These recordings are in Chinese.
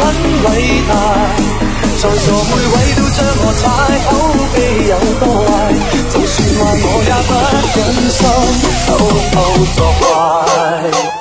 很伟大？在座每位都将我踩，口碑有多坏？就算坏我也不忍心偷偷作坏。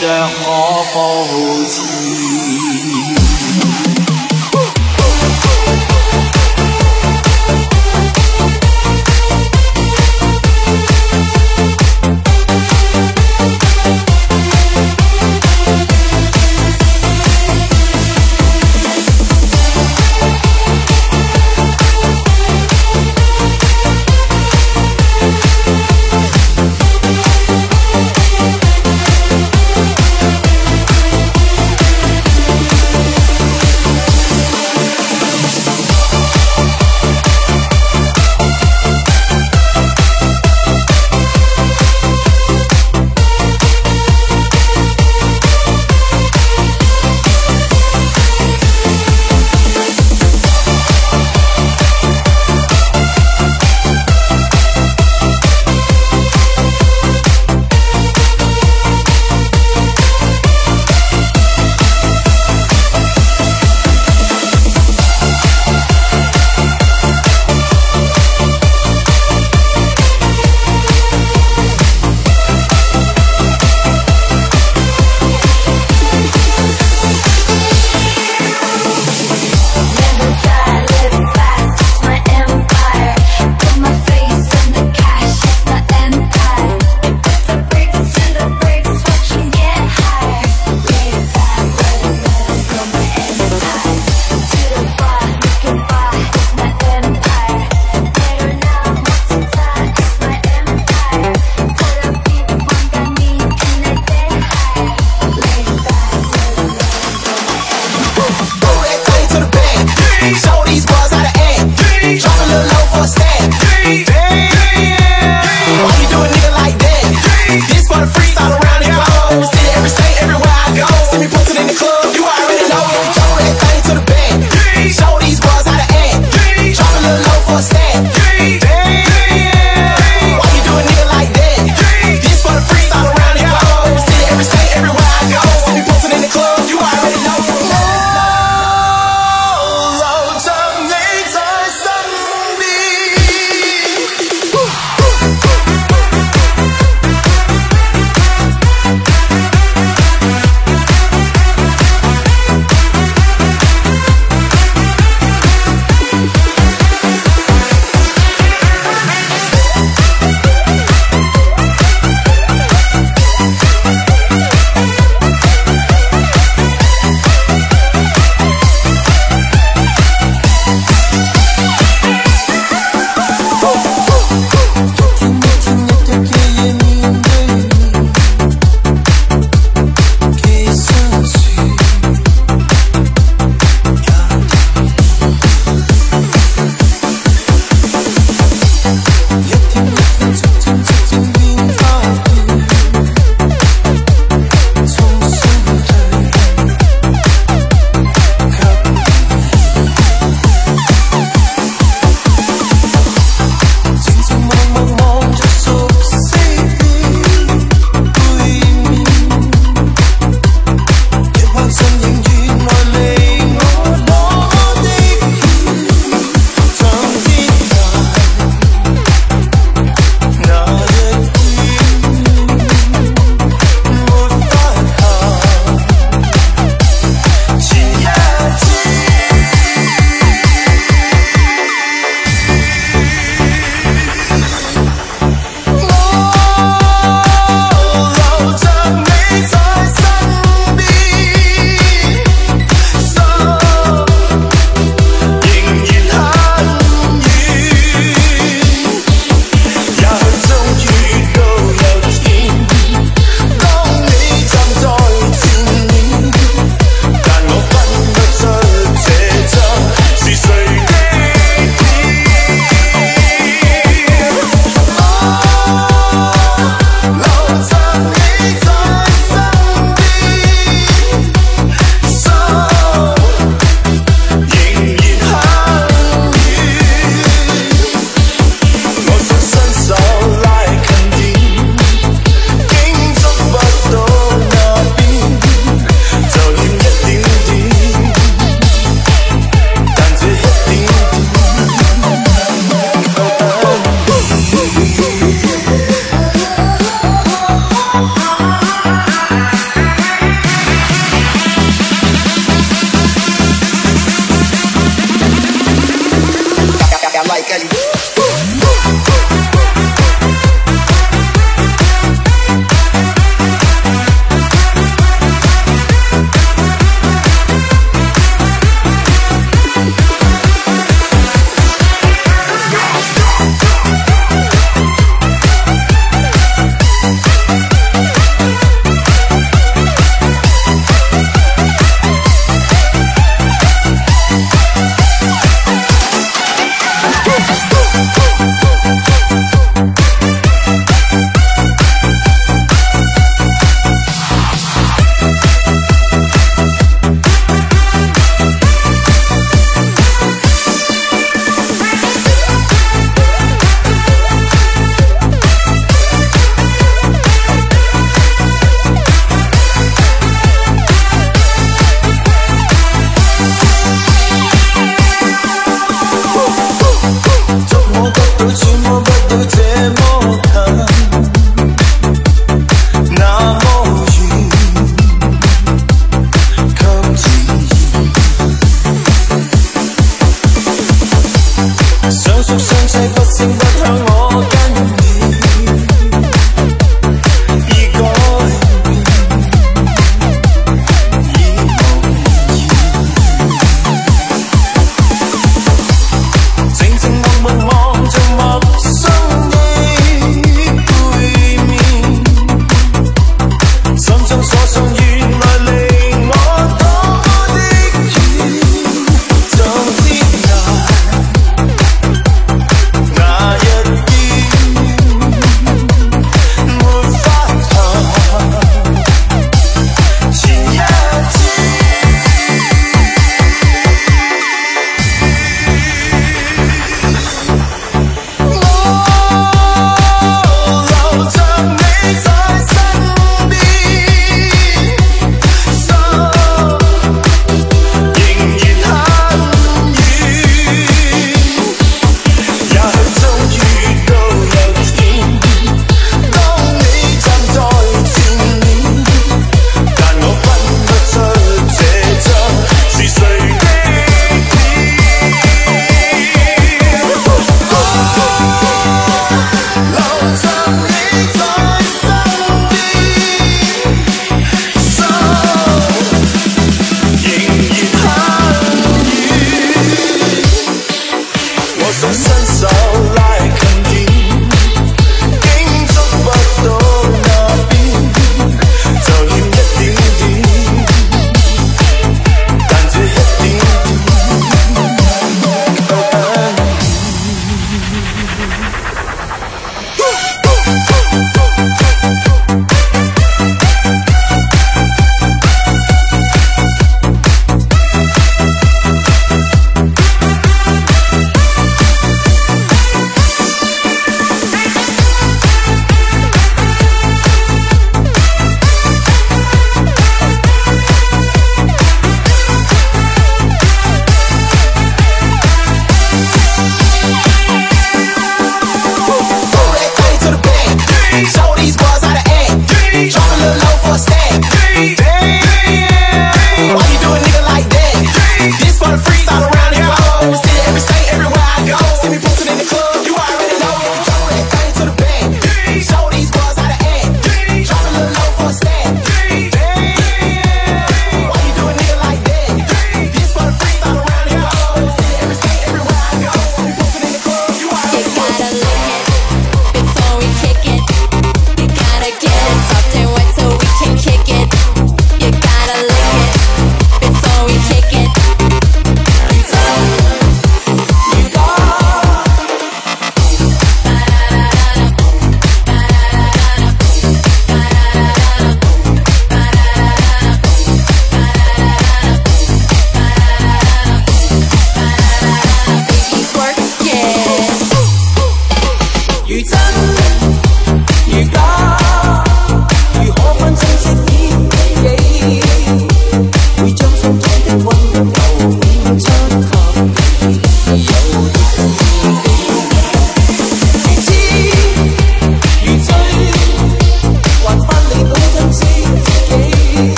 تخافه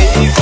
Hey,